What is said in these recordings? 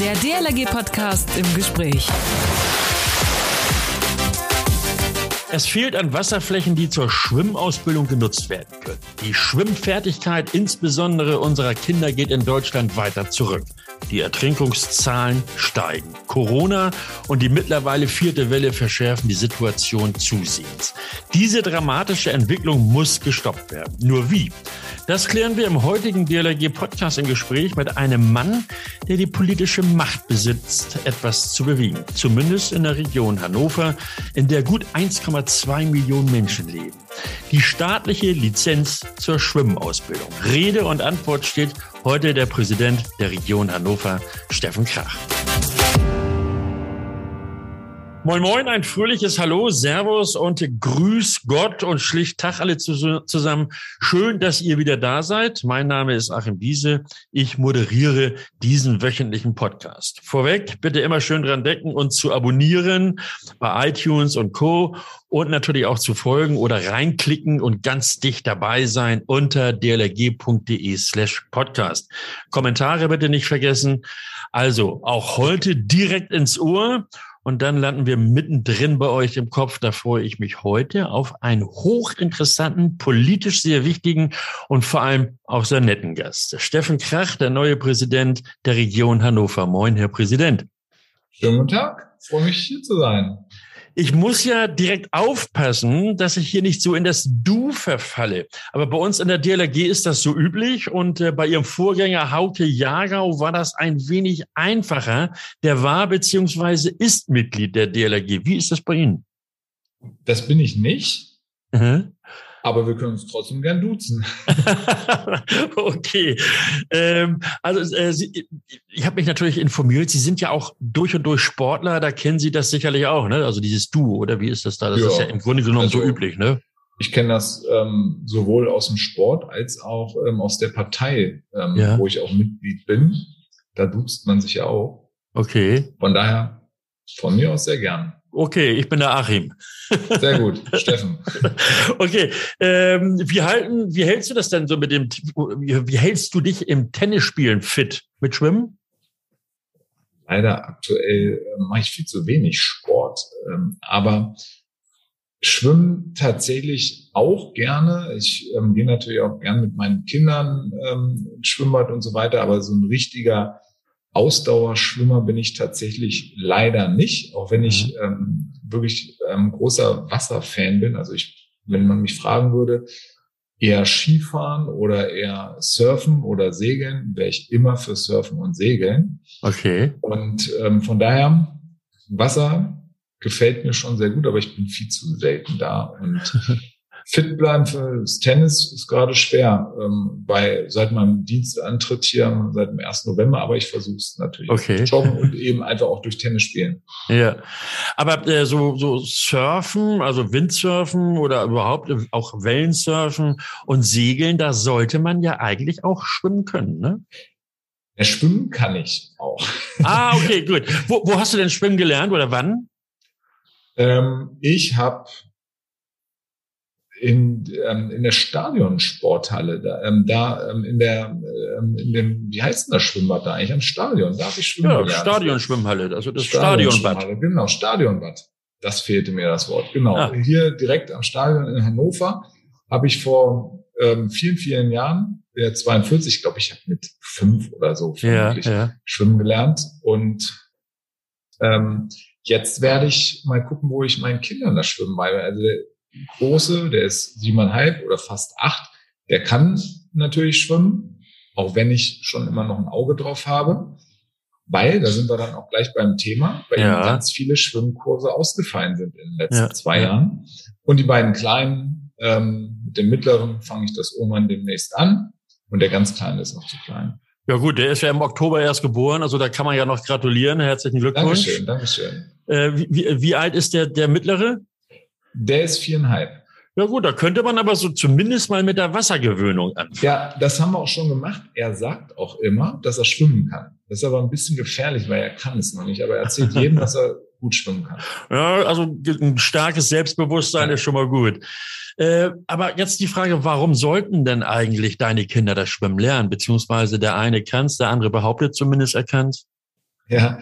Der DLRG-Podcast im Gespräch. Es fehlt an Wasserflächen, die zur Schwimmausbildung genutzt werden können. Die Schwimmfertigkeit insbesondere unserer Kinder geht in Deutschland weiter zurück. Die Ertrinkungszahlen steigen. Corona und die mittlerweile vierte Welle verschärfen die Situation zusehends. Diese dramatische Entwicklung muss gestoppt werden. Nur wie? Das klären wir im heutigen DLRG-Podcast im Gespräch mit einem Mann, der die politische Macht besitzt, etwas zu bewegen. Zumindest in der Region Hannover, in der gut 1,2 Millionen Menschen leben. Die staatliche Lizenz zur Schwimmausbildung. Rede und Antwort steht heute der Präsident der Region Hannover, Steffen Krach. Moin Moin, ein fröhliches Hallo, Servus und Grüß Gott und schlicht Tag alle zusammen. Schön, dass ihr wieder da seid. Mein Name ist Achim Biese. Ich moderiere diesen wöchentlichen Podcast. Vorweg bitte immer schön dran denken, uns zu abonnieren bei iTunes und Co. und natürlich auch zu folgen oder reinklicken und ganz dicht dabei sein unter dlrg.de slash podcast. Kommentare bitte nicht vergessen. Also auch heute direkt ins Ohr. Und dann landen wir mittendrin bei euch im Kopf. Da freue ich mich heute auf einen hochinteressanten, politisch sehr wichtigen und vor allem auch sehr netten Gast. Steffen Krach, der neue Präsident der Region Hannover. Moin, Herr Präsident. Schönen guten Tag. Freue mich, hier zu sein ich muss ja direkt aufpassen, dass ich hier nicht so in das Du verfalle. Aber bei uns in der DLRG ist das so üblich und äh, bei Ihrem Vorgänger Hauke Jagau war das ein wenig einfacher. Der war beziehungsweise ist Mitglied der DLRG. Wie ist das bei Ihnen? Das bin ich nicht. Mhm. Aber wir können uns trotzdem gern duzen. okay. Ähm, also äh, Sie, ich habe mich natürlich informiert. Sie sind ja auch durch und durch Sportler. Da kennen Sie das sicherlich auch, ne? Also dieses Du oder wie ist das da? Das ja. ist ja im Grunde genommen also, so üblich, ne? Ich kenne das ähm, sowohl aus dem Sport als auch ähm, aus der Partei, ähm, ja. wo ich auch Mitglied bin. Da duzt man sich ja auch. Okay. Von daher von mir aus sehr gern. Okay, ich bin der Achim. Sehr gut, Steffen. Okay, ähm, wie halten, wie hältst du das denn so mit dem, wie, wie hältst du dich im Tennisspielen fit? Mit Schwimmen? Leider aktuell äh, mache ich viel zu wenig Sport, ähm, aber Schwimmen tatsächlich auch gerne. Ich ähm, gehe natürlich auch gern mit meinen Kindern ähm, ins Schwimmbad und so weiter, aber so ein richtiger Ausdauerschwimmer bin ich tatsächlich leider nicht, auch wenn ich mhm. ähm, wirklich ähm, großer Wasserfan bin. Also ich, wenn man mich fragen würde, eher Skifahren oder eher Surfen oder Segeln, wäre ich immer für Surfen und Segeln. Okay. Und ähm, von daher, Wasser gefällt mir schon sehr gut, aber ich bin viel zu selten da. Und fit bleiben fürs Tennis ist gerade schwer. Ähm, bei, seit meinem Dienstantritt hier, seit dem 1. November, aber ich versuche es natürlich. Okay. Joggen und eben einfach auch durch Tennis spielen. Ja. Aber äh, so, so Surfen, also Windsurfen oder überhaupt auch Wellensurfen und Segeln, da sollte man ja eigentlich auch schwimmen können, ne? Ja, schwimmen kann ich auch. Ah, okay, gut. Wo, wo hast du denn schwimmen gelernt oder wann? Ähm, ich habe in, ähm, in der Stadionsporthalle, da, ähm, da ähm, in der, ähm, in dem, wie heißt denn das Schwimmbad da eigentlich? Am Stadion, darf ich schwimmen? Ja, Stadionschwimmhalle, also das Stadionbad. Genau, Stadionbad. Das fehlte mir das Wort. Genau. Ah. Hier direkt am Stadion in Hannover habe ich vor ähm, vielen, vielen Jahren, der 42, glaube ich, habe mit fünf oder so ja, ja. schwimmen gelernt. Und ähm, jetzt werde ich mal gucken, wo ich meinen Kindern das Schwimmen beibehalte. Also Große, der ist siebeneinhalb oder fast acht, der kann natürlich schwimmen, auch wenn ich schon immer noch ein Auge drauf habe. Weil, da sind wir dann auch gleich beim Thema, weil ja. ganz viele Schwimmkurse ausgefallen sind in den letzten ja. zwei Jahren. Und die beiden Kleinen, ähm, mit dem Mittleren fange ich das irgendwann demnächst an. Und der ganz Kleine ist noch zu klein. Ja gut, der ist ja im Oktober erst geboren, also da kann man ja noch gratulieren. Herzlichen Glückwunsch. Dankeschön, Dankeschön. Äh, wie, wie alt ist der, der Mittlere? Der ist viereinhalb. Ja gut, da könnte man aber so zumindest mal mit der Wassergewöhnung anfangen. Ja, das haben wir auch schon gemacht. Er sagt auch immer, dass er schwimmen kann. Das ist aber ein bisschen gefährlich, weil er kann es noch nicht. Aber er erzählt jedem, dass er gut schwimmen kann. Ja, also ein starkes Selbstbewusstsein ja. ist schon mal gut. Äh, aber jetzt die Frage, warum sollten denn eigentlich deine Kinder das Schwimmen lernen? Beziehungsweise der eine kann es, der andere behauptet zumindest er kann Ja,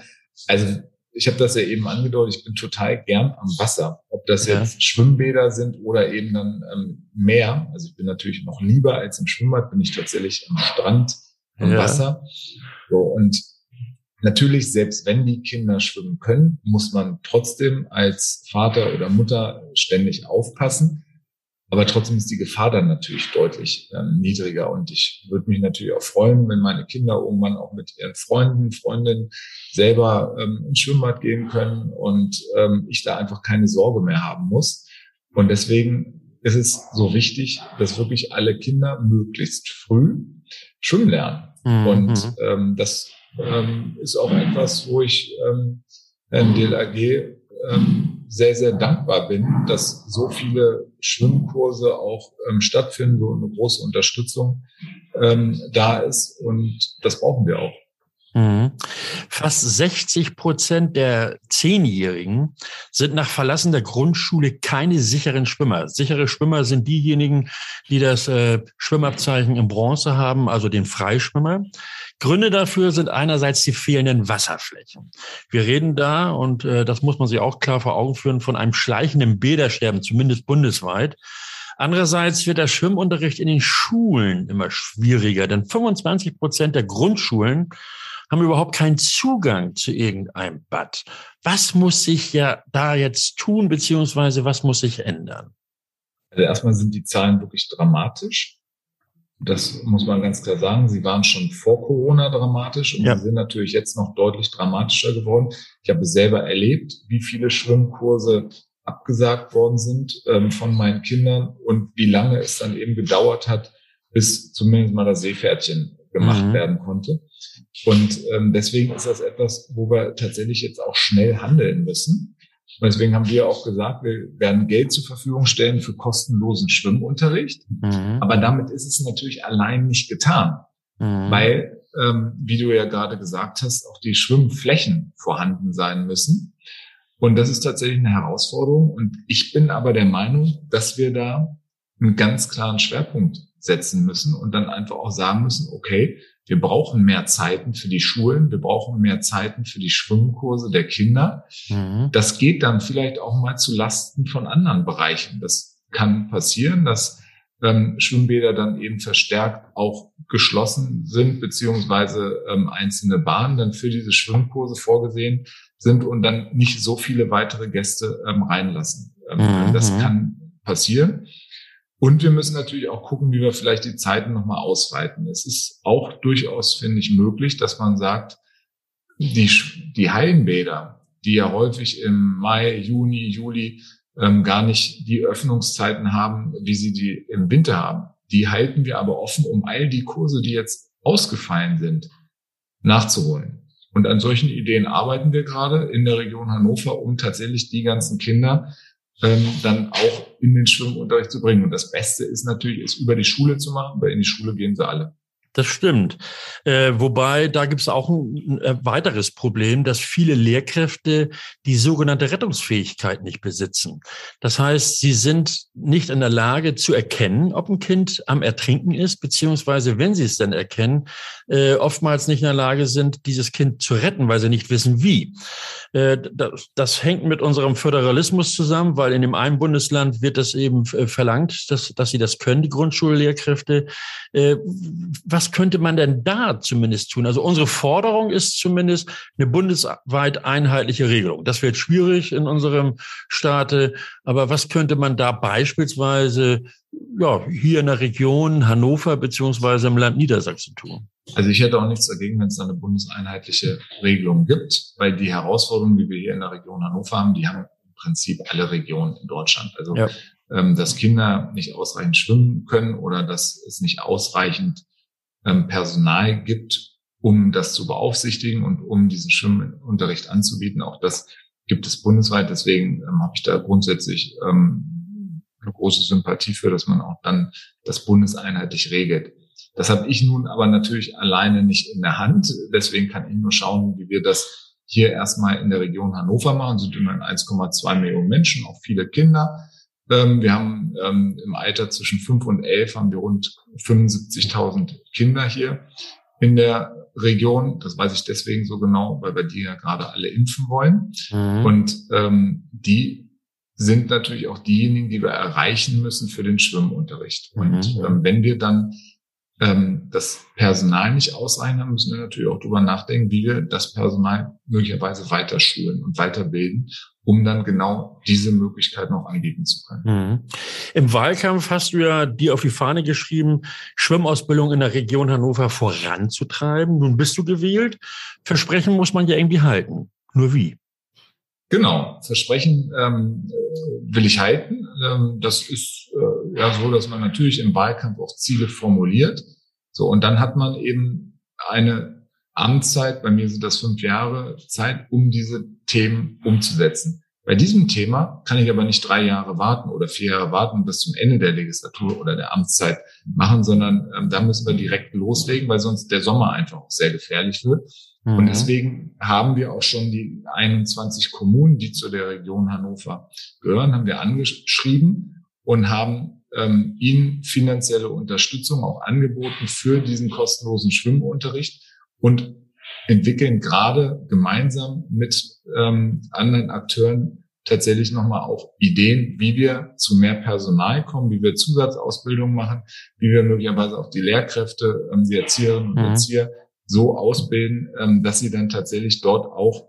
also ich habe das ja eben angedeutet, ich bin total gern am Wasser. Ob das ja. jetzt Schwimmbäder sind oder eben dann ähm, Meer. Also ich bin natürlich noch lieber als im Schwimmbad, bin ich tatsächlich am Strand, am ja. Wasser. So, und natürlich, selbst wenn die Kinder schwimmen können, muss man trotzdem als Vater oder Mutter ständig aufpassen. Aber trotzdem ist die Gefahr dann natürlich deutlich ähm, niedriger. Und ich würde mich natürlich auch freuen, wenn meine Kinder irgendwann auch mit ihren Freunden, Freundinnen selber ähm, ins Schwimmbad gehen können und ähm, ich da einfach keine Sorge mehr haben muss. Und deswegen ist es so wichtig, dass wirklich alle Kinder möglichst früh schwimmen lernen. Mhm. Und ähm, das ähm, ist auch etwas, wo ich ähm, DLAG ähm, sehr, sehr dankbar bin, dass so viele Schwimmkurse auch ähm, stattfinden, so eine große Unterstützung ähm, da ist. Und das brauchen wir auch. Mhm. Fast 60 Prozent der Zehnjährigen sind nach Verlassen der Grundschule keine sicheren Schwimmer. Sichere Schwimmer sind diejenigen, die das äh, Schwimmabzeichen in Bronze haben, also den Freischwimmer. Gründe dafür sind einerseits die fehlenden Wasserflächen. Wir reden da, und äh, das muss man sich auch klar vor Augen führen, von einem schleichenden Bädersterben, zumindest bundesweit. Andererseits wird der Schwimmunterricht in den Schulen immer schwieriger, denn 25 Prozent der Grundschulen haben überhaupt keinen Zugang zu irgendeinem Bad. Was muss sich ja da jetzt tun, beziehungsweise was muss sich ändern? Also erstmal sind die Zahlen wirklich dramatisch. Das muss man ganz klar sagen. Sie waren schon vor Corona dramatisch und ja. sie sind natürlich jetzt noch deutlich dramatischer geworden. Ich habe selber erlebt, wie viele Schwimmkurse abgesagt worden sind ähm, von meinen Kindern und wie lange es dann eben gedauert hat, bis zumindest mal das Seepferdchen gemacht mhm. werden konnte. Und ähm, deswegen ist das etwas, wo wir tatsächlich jetzt auch schnell handeln müssen. Und deswegen haben wir auch gesagt, wir werden Geld zur Verfügung stellen für kostenlosen Schwimmunterricht. Mhm. Aber damit ist es natürlich allein nicht getan, mhm. weil, ähm, wie du ja gerade gesagt hast, auch die Schwimmflächen vorhanden sein müssen. Und das ist tatsächlich eine Herausforderung. Und ich bin aber der Meinung, dass wir da einen ganz klaren Schwerpunkt setzen müssen und dann einfach auch sagen müssen, okay, wir brauchen mehr Zeiten für die Schulen, wir brauchen mehr Zeiten für die Schwimmkurse der Kinder. Mhm. Das geht dann vielleicht auch mal zu Lasten von anderen Bereichen. Das kann passieren, dass ähm, Schwimmbäder dann eben verstärkt auch geschlossen sind, beziehungsweise ähm, einzelne Bahnen dann für diese Schwimmkurse vorgesehen sind und dann nicht so viele weitere Gäste ähm, reinlassen. Ähm, mhm. Das kann passieren. Und wir müssen natürlich auch gucken, wie wir vielleicht die Zeiten nochmal ausweiten. Es ist auch durchaus, finde ich, möglich, dass man sagt, die, die Hallenbäder, die ja häufig im Mai, Juni, Juli ähm, gar nicht die Öffnungszeiten haben, wie sie die im Winter haben, die halten wir aber offen, um all die Kurse, die jetzt ausgefallen sind, nachzuholen. Und an solchen Ideen arbeiten wir gerade in der Region Hannover, um tatsächlich die ganzen Kinder, ähm, dann auch in den Schwimmunterricht zu bringen. Und das Beste ist natürlich, es über die Schule zu machen, weil in die Schule gehen sie alle. Das stimmt. Äh, wobei, da gibt es auch ein, ein, weiteres Problem, dass viele Lehrkräfte die sogenannte Rettungsfähigkeit nicht besitzen. Das heißt, sie sind nicht in der Lage zu erkennen, ob ein Kind am Ertrinken ist, beziehungsweise, wenn sie es dann erkennen, äh, oftmals nicht in der Lage sind, dieses Kind zu retten, weil sie nicht wissen, wie. Äh, das, das, hängt mit unserem Föderalismus zusammen, weil in dem einen Bundesland wird das eben äh, verlangt, dass, dass sie das können, die Grundschullehrkräfte. Äh, was könnte man denn da zumindest tun? Also unsere Forderung ist zumindest eine bundesweit einheitliche Regelung. Das wird schwierig in unserem Staate, aber was könnte man da beispielsweise ja, hier in der Region Hannover beziehungsweise im Land Niedersachsen tun? Also ich hätte auch nichts dagegen, wenn es da eine bundeseinheitliche Regelung gibt, weil die Herausforderungen, die wir hier in der Region Hannover haben, die haben im Prinzip alle Regionen in Deutschland. Also ja. ähm, dass Kinder nicht ausreichend schwimmen können oder dass es nicht ausreichend Personal gibt, um das zu beaufsichtigen und um diesen Schwimmunterricht anzubieten. Auch das gibt es bundesweit. Deswegen ähm, habe ich da grundsätzlich ähm, eine große Sympathie für, dass man auch dann das bundeseinheitlich regelt. Das habe ich nun aber natürlich alleine nicht in der Hand. Deswegen kann ich nur schauen, wie wir das hier erstmal in der Region Hannover machen. Es sind immerhin 1,2 Millionen Menschen, auch viele Kinder. Ähm, wir haben ähm, im Alter zwischen 5 und 11 haben wir rund 75.000 Kinder hier in der Region. Das weiß ich deswegen so genau, weil wir die ja gerade alle impfen wollen. Mhm. Und ähm, die sind natürlich auch diejenigen, die wir erreichen müssen für den Schwimmunterricht. Und mhm. ähm, wenn wir dann ähm, das Personal nicht ausreichen, dann müssen wir natürlich auch darüber nachdenken, wie wir das Personal möglicherweise weiter schulen und weiterbilden, um dann genau diese Möglichkeit noch anbieten zu können. Mhm. Im Wahlkampf hast du ja dir auf die Fahne geschrieben, Schwimmausbildung in der Region Hannover voranzutreiben. Nun bist du gewählt. Versprechen muss man ja irgendwie halten. Nur wie? Genau, Versprechen ähm, will ich halten. Ähm, das ist äh, ja so, dass man natürlich im Wahlkampf auch Ziele formuliert. So, und dann hat man eben eine Amtszeit, bei mir sind das fünf Jahre Zeit, um diese Themen umzusetzen. Bei diesem Thema kann ich aber nicht drei Jahre warten oder vier Jahre warten bis zum Ende der Legislatur oder der Amtszeit machen, sondern ähm, da müssen wir direkt loslegen, weil sonst der Sommer einfach auch sehr gefährlich wird. Und mhm. deswegen haben wir auch schon die 21 Kommunen, die zu der Region Hannover gehören, haben wir angeschrieben und haben ähm, ihnen finanzielle Unterstützung auch angeboten für diesen kostenlosen Schwimmunterricht und entwickeln gerade gemeinsam mit ähm, anderen Akteuren tatsächlich nochmal auch Ideen, wie wir zu mehr Personal kommen, wie wir Zusatzausbildung machen, wie wir möglicherweise auch die Lehrkräfte, ähm, die Erzieherinnen und mhm. Erzieher so ausbilden, ähm, dass sie dann tatsächlich dort auch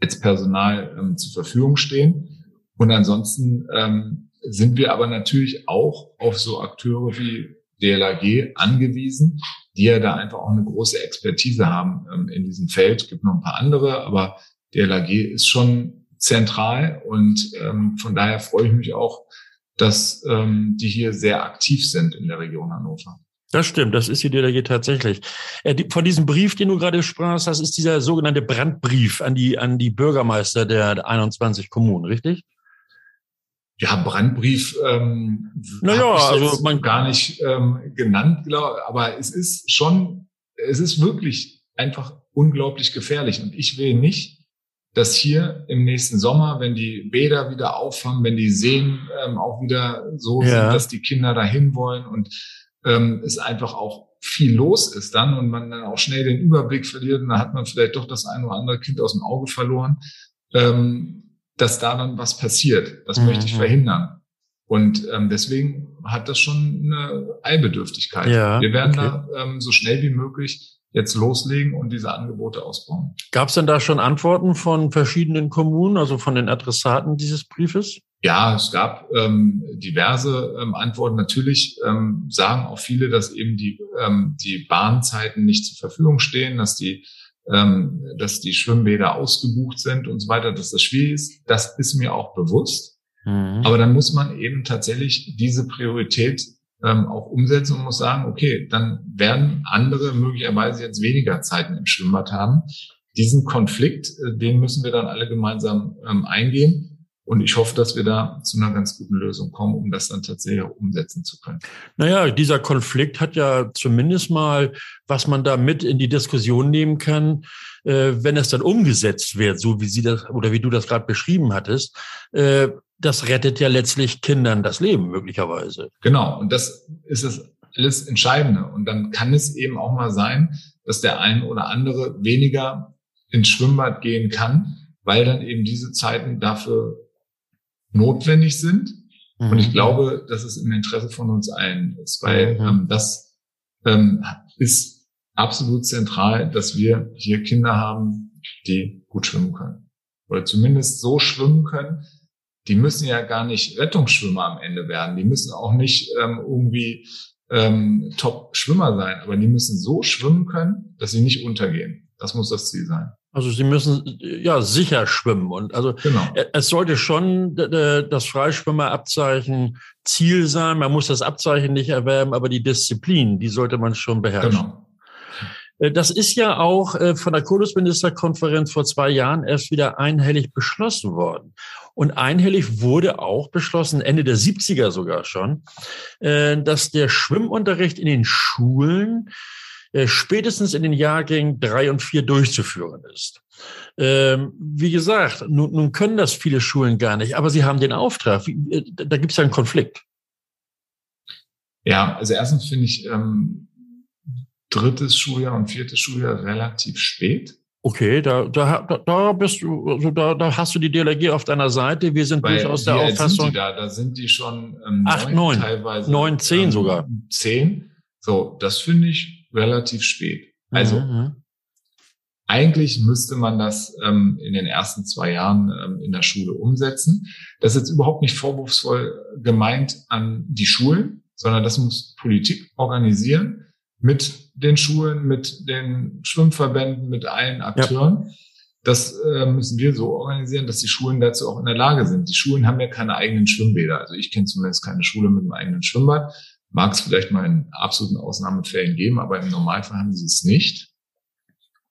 als Personal ähm, zur Verfügung stehen. Und ansonsten ähm, sind wir aber natürlich auch auf so Akteure wie DLAG angewiesen, die ja da einfach auch eine große Expertise haben ähm, in diesem Feld. Es gibt noch ein paar andere, aber DLAG ist schon zentral und ähm, von daher freue ich mich auch, dass ähm, die hier sehr aktiv sind in der Region Hannover. Das stimmt, das ist die DLRG tatsächlich. Äh, von diesem Brief, den du gerade sprachst, das ist dieser sogenannte Brandbrief an die, an die Bürgermeister der 21 Kommunen, richtig? Ja, Brandbrief ähm, naja, also man gar nicht ähm, genannt, glaube aber es ist schon, es ist wirklich einfach unglaublich gefährlich. Und ich will nicht, dass hier im nächsten Sommer, wenn die Bäder wieder auffangen, wenn die Seen ähm, auch wieder so ja. sind, dass die Kinder dahin wollen und ähm, es einfach auch viel los ist dann und man dann auch schnell den Überblick verliert und dann hat man vielleicht doch das ein oder andere Kind aus dem Auge verloren, ähm, dass da dann was passiert. Das mhm. möchte ich verhindern. Und ähm, deswegen hat das schon eine Eilbedürftigkeit. Ja, Wir werden okay. da ähm, so schnell wie möglich jetzt loslegen und diese Angebote ausbauen. Gab es denn da schon Antworten von verschiedenen Kommunen, also von den Adressaten dieses Briefes? Ja, es gab ähm, diverse ähm, Antworten. Natürlich ähm, sagen auch viele, dass eben die, ähm, die Bahnzeiten nicht zur Verfügung stehen, dass die, ähm, dass die Schwimmbäder ausgebucht sind und so weiter, dass das schwierig ist. Das ist mir auch bewusst. Mhm. Aber dann muss man eben tatsächlich diese Priorität ähm, auch umsetzen und muss sagen, okay, dann werden andere möglicherweise jetzt weniger Zeiten im Schwimmbad haben. Diesen Konflikt, äh, den müssen wir dann alle gemeinsam ähm, eingehen. Und ich hoffe, dass wir da zu einer ganz guten Lösung kommen, um das dann tatsächlich auch umsetzen zu können. Naja, dieser Konflikt hat ja zumindest mal, was man da mit in die Diskussion nehmen kann, äh, wenn es dann umgesetzt wird, so wie Sie das oder wie du das gerade beschrieben hattest, äh, das rettet ja letztlich Kindern das Leben möglicherweise. Genau, und das ist das alles Entscheidende. Und dann kann es eben auch mal sein, dass der ein oder andere weniger ins Schwimmbad gehen kann, weil dann eben diese Zeiten dafür notwendig sind. Mhm. Und ich mhm. glaube, dass es im Interesse von uns allen ist, weil mhm. ähm, das ähm, ist absolut zentral, dass wir hier Kinder haben, die gut schwimmen können. Oder zumindest so schwimmen können. Die müssen ja gar nicht Rettungsschwimmer am Ende werden. Die müssen auch nicht ähm, irgendwie ähm, Top-Schwimmer sein, aber die müssen so schwimmen können, dass sie nicht untergehen. Das muss das Ziel sein. Also sie müssen ja sicher schwimmen und also genau. es sollte schon das Freischwimmerabzeichen Ziel sein. Man muss das Abzeichen nicht erwerben, aber die Disziplin, die sollte man schon beherrschen. Genau. Äh, das ist ja auch äh, von der Kultusministerkonferenz vor zwei Jahren erst wieder einhellig beschlossen worden. Und einhellig wurde auch beschlossen, Ende der 70er sogar schon, äh, dass der Schwimmunterricht in den Schulen äh, spätestens in den Jahrgängen drei und vier durchzuführen ist. Ähm, wie gesagt, nun, nun, können das viele Schulen gar nicht, aber sie haben den Auftrag. Wie, äh, da gibt es ja einen Konflikt. Ja, also erstens finde ich ähm, drittes Schuljahr und viertes Schuljahr relativ spät. Okay, da, da, da bist du, also da, da hast du die DLRG auf deiner Seite. Wir sind Weil durchaus der Auffassung. Sind die da? da sind die schon ähm, acht, neun, teilweise neun, zehn ähm, sogar. Zehn. So, das finde ich relativ spät. Also mhm. mhm. eigentlich müsste man das ähm, in den ersten zwei Jahren ähm, in der Schule umsetzen. Das ist jetzt überhaupt nicht vorwurfsvoll gemeint an die Schulen, sondern das muss Politik organisieren mit den Schulen, mit den Schwimmverbänden, mit allen Akteuren. Ja. Das äh, müssen wir so organisieren, dass die Schulen dazu auch in der Lage sind. Die Schulen haben ja keine eigenen Schwimmbäder. Also ich kenne zumindest keine Schule mit einem eigenen Schwimmbad. Mag es vielleicht mal in absoluten Ausnahmefällen geben, aber im Normalfall haben sie es nicht.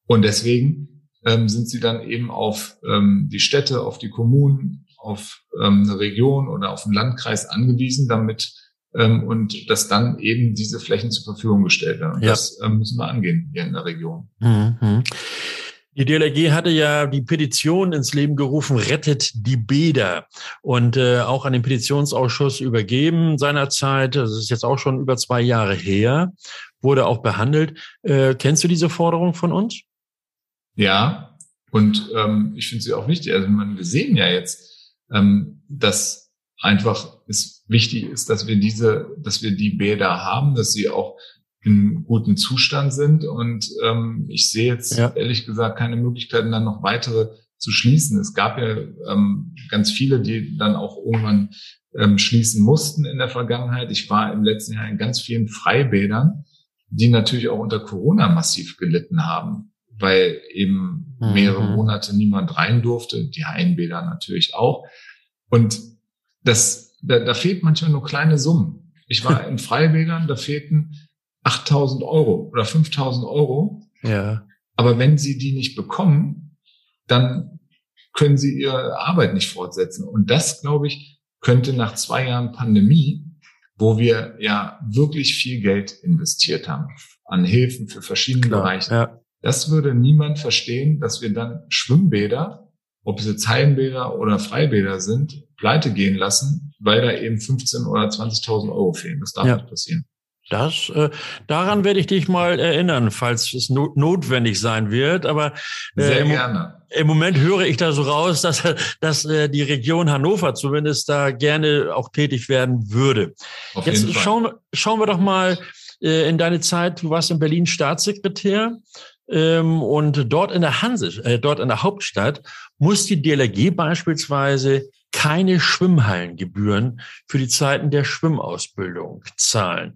Und deswegen ähm, sind sie dann eben auf ähm, die Städte, auf die Kommunen, auf ähm, eine Region oder auf einen Landkreis angewiesen, damit ähm, und dass dann eben diese Flächen zur Verfügung gestellt werden. Und ja. das ähm, müssen wir angehen hier in der Region. Mhm. Die DLRG hatte ja die Petition ins Leben gerufen, rettet die Bäder und äh, auch an den Petitionsausschuss übergeben seinerzeit. Das ist jetzt auch schon über zwei Jahre her, wurde auch behandelt. Äh, kennst du diese Forderung von uns? Ja, und ähm, ich finde sie auch wichtig. Also man, wir sehen ja jetzt, ähm, dass einfach es wichtig ist, dass wir diese, dass wir die Bäder haben, dass sie auch in gutem Zustand sind. Und ähm, ich sehe jetzt ja. ehrlich gesagt keine Möglichkeiten, dann noch weitere zu schließen. Es gab ja ähm, ganz viele, die dann auch irgendwann ähm, schließen mussten in der Vergangenheit. Ich war im letzten Jahr in ganz vielen Freibädern, die natürlich auch unter Corona massiv gelitten haben, weil eben mhm. mehrere Monate niemand rein durfte, die Hainbäder natürlich auch. Und das, da, da fehlt manchmal nur kleine Summen. Ich war in Freibädern, da fehlten 8000 Euro oder 5000 Euro. Ja. Aber wenn sie die nicht bekommen, dann können sie ihre Arbeit nicht fortsetzen. Und das, glaube ich, könnte nach zwei Jahren Pandemie, wo wir ja wirklich viel Geld investiert haben an Hilfen für verschiedene Klar, Bereiche, ja. das würde niemand verstehen, dass wir dann Schwimmbäder, ob es jetzt Hallenbäder oder Freibäder sind, pleite gehen lassen, weil da eben 15 oder 20.000 Euro fehlen. Das darf ja. nicht passieren. Das, äh, daran werde ich dich mal erinnern, falls es not notwendig sein wird. Aber äh, Sehr im, gerne. im Moment höre ich da so raus, dass, dass äh, die Region Hannover zumindest da gerne auch tätig werden würde. Auf Jetzt. Schauen, schauen wir doch mal äh, in deine Zeit. Du warst in Berlin Staatssekretär. Ähm, und dort in der Hanse, äh, dort in der Hauptstadt, muss die DLRG beispielsweise keine Schwimmhallengebühren für die Zeiten der Schwimmausbildung zahlen.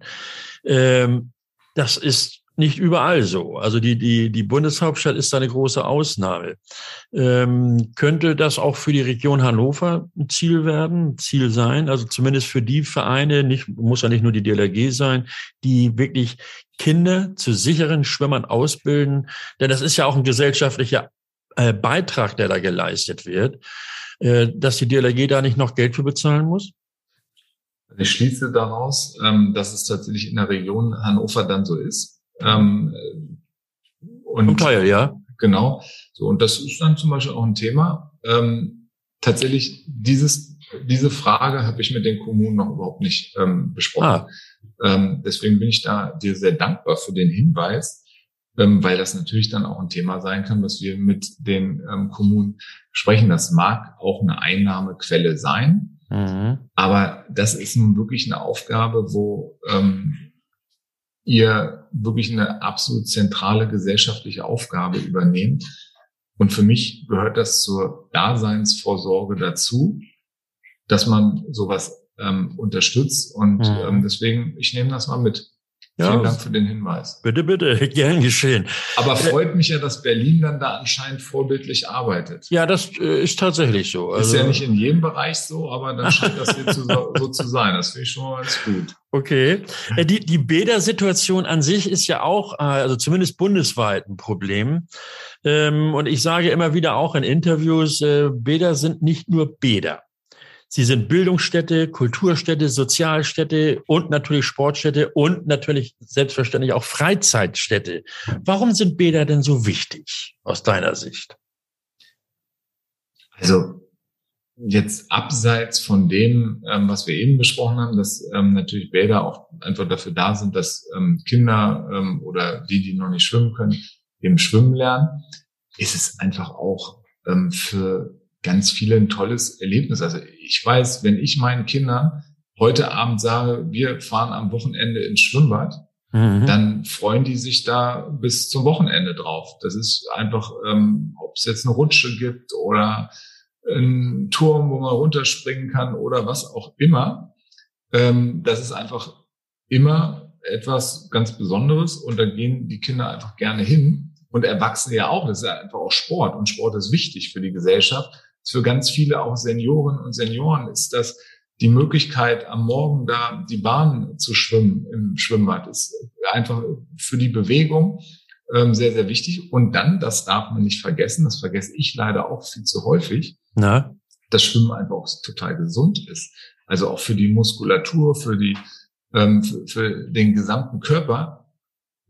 Ähm, das ist nicht überall so. Also die, die, die Bundeshauptstadt ist eine große Ausnahme. Ähm, könnte das auch für die Region Hannover ein Ziel werden, Ziel sein? Also zumindest für die Vereine, nicht, muss ja nicht nur die DLRG sein, die wirklich Kinder zu sicheren Schwimmern ausbilden. Denn das ist ja auch ein gesellschaftlicher äh, Beitrag, der da geleistet wird. Äh, dass die DLRG da nicht noch Geld für bezahlen muss? Ich schließe daraus, ähm, dass es tatsächlich in der Region Hannover dann so ist. Ähm, und Zum Teil, ja. Genau. So, und das ist dann zum Beispiel auch ein Thema. Ähm, tatsächlich, dieses, diese Frage habe ich mit den Kommunen noch überhaupt nicht besprochen. Ah. deswegen bin ich da dir sehr dankbar für den Hinweis, weil das natürlich dann auch ein Thema sein kann, was wir mit den Kommunen sprechen. Das mag auch eine Einnahmequelle sein, mhm. aber das ist nun wirklich eine Aufgabe, wo ähm, ihr wirklich eine absolut zentrale gesellschaftliche Aufgabe übernehmt. Und für mich gehört das zur Daseinsvorsorge dazu, dass man sowas ähm, unterstützt. Und mhm. ähm, deswegen, ich nehme das mal mit. Ja, Vielen Dank für den Hinweis. Bitte, bitte, gern geschehen. Aber freut mich ja, dass Berlin dann da anscheinend vorbildlich arbeitet. Ja, das äh, ist tatsächlich so. Also ist ja nicht in jedem Bereich so, aber dann scheint das hier zu, so zu sein. Das finde ich schon mal ganz gut. Okay. Äh, die, die Bäder-Situation an sich ist ja auch, äh, also zumindest bundesweit ein Problem. Ähm, und ich sage immer wieder auch in Interviews, Bäder sind nicht nur Bäder. Sie sind Bildungsstätte, Kulturstätte, Sozialstätte und natürlich Sportstätte und natürlich selbstverständlich auch Freizeitstätte. Warum sind Bäder denn so wichtig aus deiner Sicht? Also jetzt abseits von dem, ähm, was wir eben besprochen haben, dass ähm, natürlich Bäder auch einfach dafür da sind, dass ähm, Kinder ähm, oder die, die noch nicht schwimmen können, eben schwimmen lernen, ist es einfach auch ähm, für ganz viele ein tolles Erlebnis. Also ich weiß, wenn ich meinen Kindern heute Abend sage, wir fahren am Wochenende ins Schwimmbad, mhm. dann freuen die sich da bis zum Wochenende drauf. Das ist einfach, ähm, ob es jetzt eine Rutsche gibt oder ein Turm, wo man runterspringen kann oder was auch immer. Ähm, das ist einfach immer etwas ganz Besonderes und da gehen die Kinder einfach gerne hin und Erwachsene ja auch. Das ist ja einfach auch Sport und Sport ist wichtig für die Gesellschaft. Für ganz viele auch Senioren und Senioren ist das die Möglichkeit, am Morgen da die Bahn zu schwimmen im Schwimmbad ist einfach für die Bewegung ähm, sehr, sehr wichtig. Und dann, das darf man nicht vergessen, das vergesse ich leider auch viel zu häufig, Na? dass Schwimmen einfach auch total gesund ist. Also auch für die Muskulatur, für die, ähm, für, für den gesamten Körper.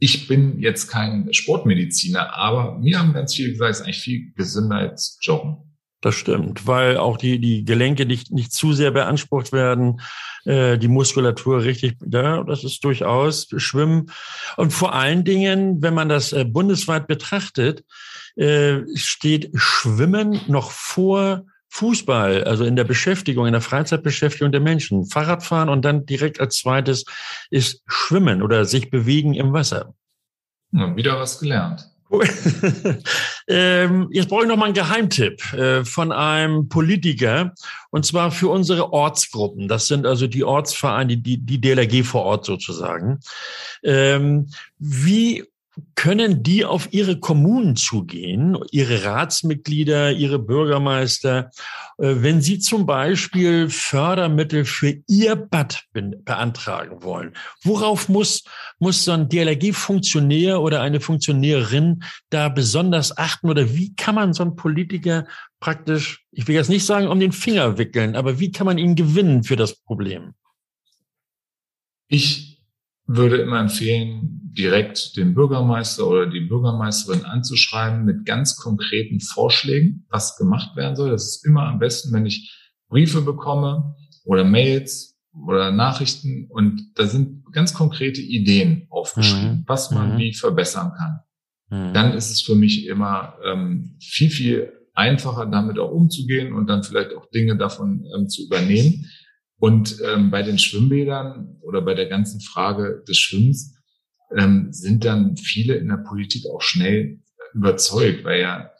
Ich bin jetzt kein Sportmediziner, aber mir haben ganz viele gesagt, es ist eigentlich viel gesünder als Joggen. Das stimmt, weil auch die, die Gelenke nicht, nicht zu sehr beansprucht werden, äh, die Muskulatur richtig, ja, das ist durchaus Schwimmen. Und vor allen Dingen, wenn man das äh, bundesweit betrachtet, äh, steht Schwimmen noch vor Fußball, also in der Beschäftigung, in der Freizeitbeschäftigung der Menschen. Fahrradfahren und dann direkt als zweites ist Schwimmen oder sich bewegen im Wasser. Ja, wieder was gelernt. ähm, jetzt brauche ich noch mal einen Geheimtipp äh, von einem Politiker und zwar für unsere Ortsgruppen. Das sind also die Ortsvereine, die, die DLRG vor Ort sozusagen. Ähm, wie können die auf ihre Kommunen zugehen, ihre Ratsmitglieder, ihre Bürgermeister, äh, wenn sie zum Beispiel Fördermittel für ihr Bad beantragen wollen? Worauf muss, muss so ein DLRG-Funktionär oder eine Funktionärin da besonders achten oder wie kann man so einen Politiker praktisch, ich will jetzt nicht sagen, um den Finger wickeln, aber wie kann man ihn gewinnen für das Problem? Ich würde immer empfehlen, direkt den Bürgermeister oder die Bürgermeisterin anzuschreiben mit ganz konkreten Vorschlägen, was gemacht werden soll. Das ist immer am besten, wenn ich Briefe bekomme oder Mails oder Nachrichten und da sind ganz konkrete Ideen aufgeschrieben, mhm. was man mhm. wie verbessern kann. Mhm. Dann ist es für mich immer ähm, viel, viel einfacher, damit auch umzugehen und dann vielleicht auch Dinge davon ähm, zu übernehmen. Und ähm, bei den Schwimmbädern oder bei der ganzen Frage des Schwimmens ähm, sind dann viele in der Politik auch schnell überzeugt, weil ja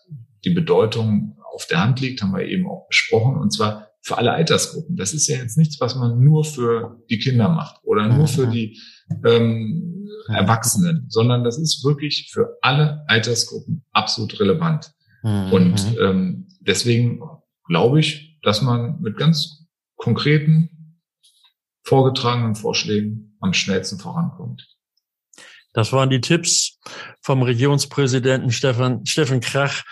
die Bedeutung auf der Hand liegt, haben wir eben auch besprochen, und zwar für alle Altersgruppen. Das ist ja jetzt nichts, was man nur für die Kinder macht oder nur für die ähm, Erwachsenen, sondern das ist wirklich für alle Altersgruppen absolut relevant. Mhm. Und ähm, deswegen glaube ich, dass man mit ganz konkreten, vorgetragenen Vorschlägen am schnellsten vorankommt. Das waren die Tipps vom Regionspräsidenten Stefan, Steffen Krach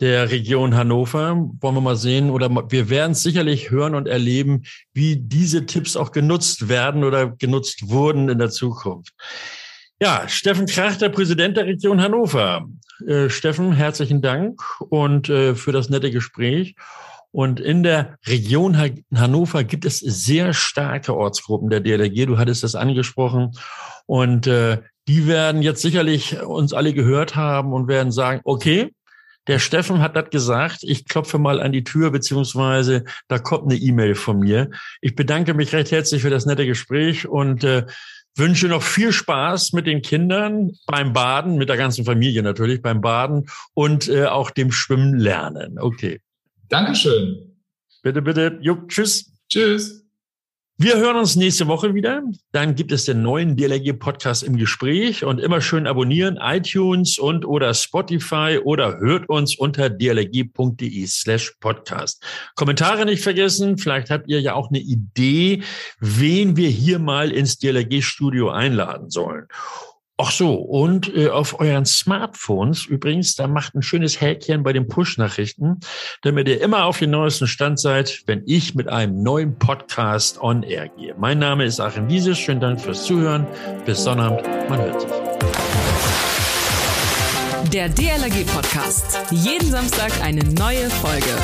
der Region Hannover. Wollen wir mal sehen oder wir werden sicherlich hören und erleben, wie diese Tipps auch genutzt werden oder genutzt wurden in der Zukunft. Ja, Steffen Krach, der Präsident der Region Hannover. Äh, Steffen, herzlichen Dank und äh, für das nette Gespräch. Und in der Region Hannover gibt es sehr starke Ortsgruppen der DLRG. Du hattest das angesprochen. Und äh, die werden jetzt sicherlich uns alle gehört haben und werden sagen, okay, der Steffen hat das gesagt. Ich klopfe mal an die Tür, beziehungsweise da kommt eine E-Mail von mir. Ich bedanke mich recht herzlich für das nette Gespräch und äh, wünsche noch viel Spaß mit den Kindern beim Baden, mit der ganzen Familie natürlich beim Baden und äh, auch dem Schwimmen lernen. Okay. Dankeschön. Bitte, bitte. Jo, tschüss. Tschüss. Wir hören uns nächste Woche wieder. Dann gibt es den neuen DLRG-Podcast im Gespräch und immer schön abonnieren, iTunes und oder Spotify oder hört uns unter dlrg.de slash podcast. Kommentare nicht vergessen. Vielleicht habt ihr ja auch eine Idee, wen wir hier mal ins DLRG-Studio einladen sollen. Ach so, und äh, auf euren Smartphones übrigens, da macht ein schönes Häkchen bei den Push-Nachrichten, damit ihr immer auf den neuesten Stand seid, wenn ich mit einem neuen Podcast on air gehe. Mein Name ist Achim Wiese, schönen Dank fürs Zuhören. Bis Sonnabend, man hört sich. Der DLRG Podcast. Jeden Samstag eine neue Folge.